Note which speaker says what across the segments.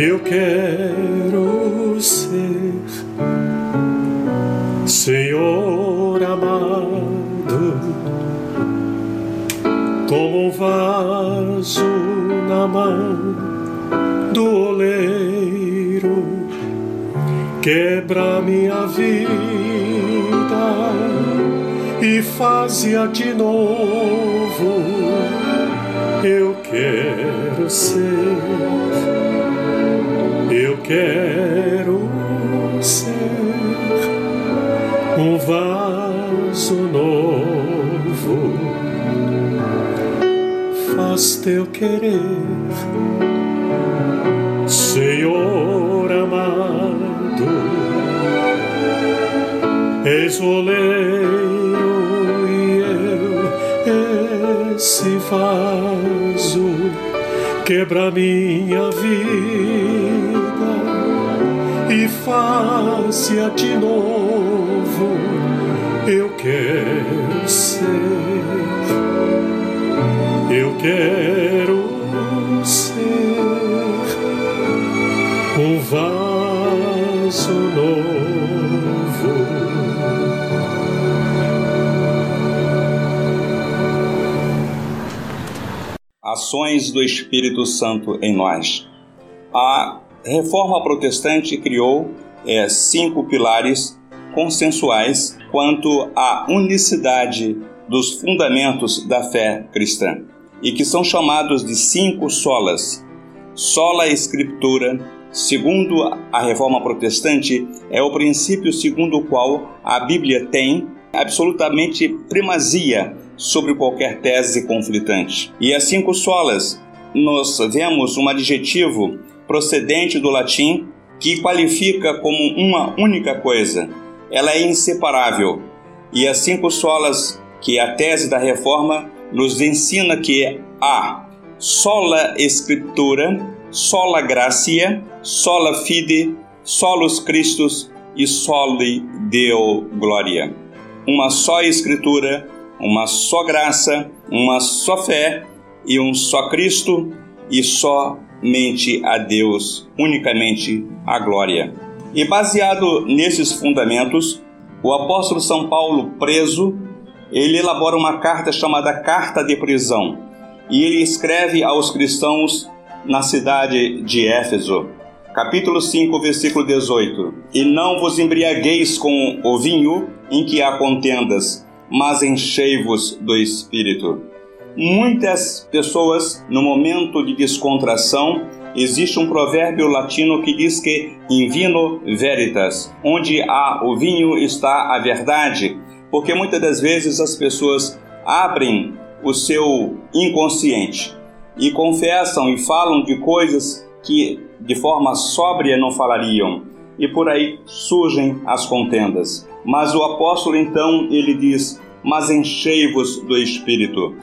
Speaker 1: Eu quero ser Senhor amado, como um vaso na mão do oleiro, quebra minha vida e fazia de novo. Eu quero ser, quero ser um vaso novo. Faz teu querer, Senhor amado, és o oleiro e eu esse vaso quebra minha vida faz-a de novo. Eu quero ser, eu quero ser um vaso novo.
Speaker 2: Ações do Espírito Santo em nós. A Reforma Protestante criou é, cinco pilares consensuais quanto à unicidade dos fundamentos da fé cristã e que são chamados de cinco solas. Sola Escritura, segundo a Reforma Protestante, é o princípio segundo o qual a Bíblia tem absolutamente primazia sobre qualquer tese conflitante. E as cinco solas, nós vemos um adjetivo procedente do latim que qualifica como uma única coisa. Ela é inseparável. E as cinco solas, que é a tese da reforma, nos ensina que há sola escritura, sola gracia, sola fide, solus Christus e soli Deo gloria. Uma só escritura, uma só graça, uma só fé e um só Cristo e só mente a Deus, unicamente a glória. E baseado nesses fundamentos, o apóstolo São Paulo, preso, ele elabora uma carta chamada Carta de Prisão, e ele escreve aos cristãos na cidade de Éfeso, capítulo 5, versículo 18: E não vos embriagueis com o vinho em que há contendas, mas enchei-vos do espírito muitas pessoas, no momento de descontração, existe um provérbio latino que diz que in vino veritas, onde há o vinho está a verdade, porque muitas das vezes as pessoas abrem o seu inconsciente e confessam e falam de coisas que de forma sóbria não falariam, e por aí surgem as contendas. Mas o apóstolo então ele diz: Mas enchei-vos do espírito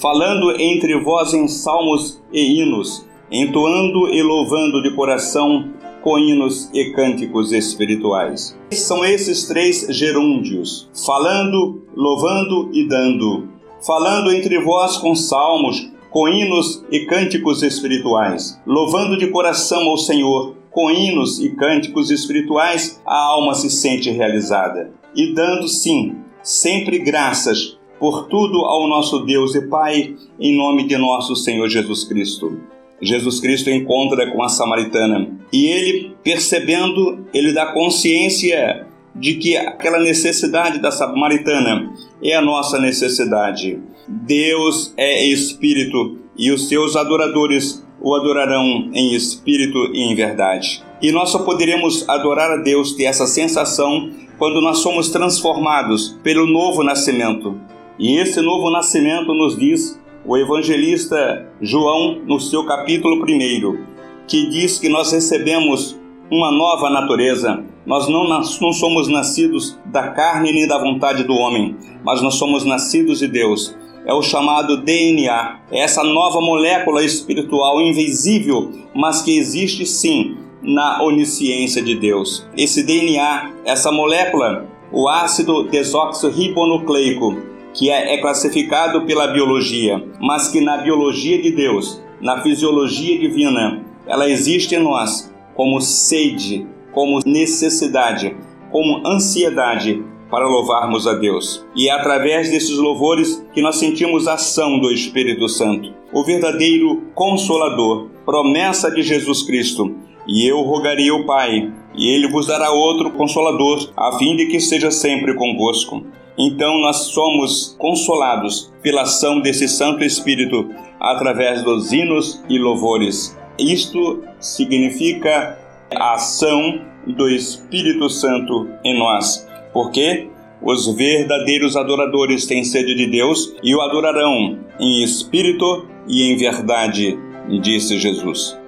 Speaker 2: falando entre vós em salmos e hinos, entoando e louvando de coração com hinos e cânticos espirituais. São esses três gerúndios: falando, louvando e dando. Falando entre vós com salmos, com hinos e cânticos espirituais, louvando de coração ao Senhor, com hinos e cânticos espirituais, a alma se sente realizada. E dando, sim, sempre graças por tudo ao nosso Deus e Pai, em nome de nosso Senhor Jesus Cristo. Jesus Cristo encontra com a samaritana e ele, percebendo, ele dá consciência de que aquela necessidade da samaritana é a nossa necessidade. Deus é espírito e os seus adoradores o adorarão em espírito e em verdade. E nós só poderemos adorar a Deus, ter essa sensação, quando nós somos transformados pelo novo nascimento. E esse novo nascimento nos diz o evangelista João no seu capítulo 1, que diz que nós recebemos uma nova natureza. Nós não, não somos nascidos da carne nem da vontade do homem, mas nós somos nascidos de Deus. É o chamado DNA, é essa nova molécula espiritual invisível, mas que existe sim na onisciência de Deus. Esse DNA, essa molécula, o ácido desoxirribonucleico, que é, é classificado pela biologia, mas que na biologia de Deus, na fisiologia divina, ela existe em nós como sede, como necessidade, como ansiedade para louvarmos a Deus. E é através desses louvores que nós sentimos a ação do Espírito Santo, o verdadeiro consolador, promessa de Jesus Cristo. E eu rogarei ao Pai, e ele vos dará outro consolador, a fim de que esteja sempre convosco. Então nós somos consolados pela ação desse Santo Espírito através dos hinos e louvores. Isto significa a ação do Espírito Santo em nós, porque os verdadeiros adoradores têm sede de Deus e o adorarão em espírito e em verdade, disse Jesus.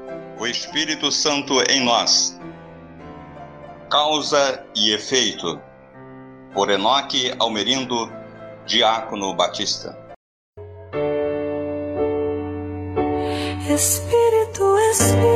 Speaker 2: O Espírito Santo em nós. Causa e efeito. Por Enoque Almerindo, Diácono Batista.
Speaker 3: Espírito, Espírito,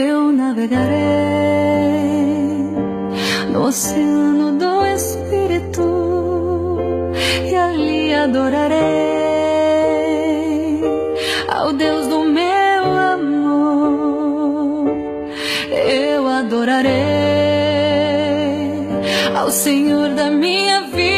Speaker 3: Eu navegarei no oceano do Espírito e ali adorarei ao Deus do meu amor. Eu adorarei ao Senhor da minha vida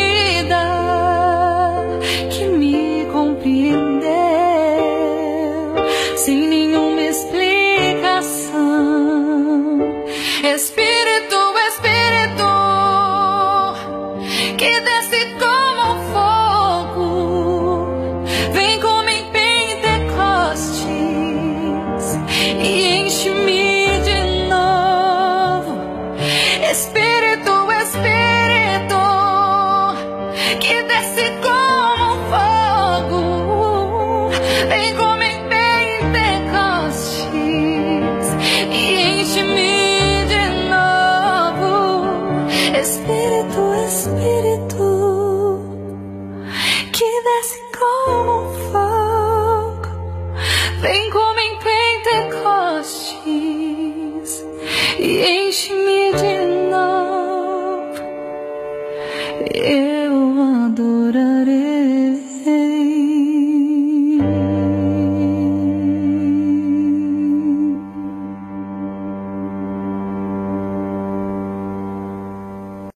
Speaker 3: Espírito, yeah.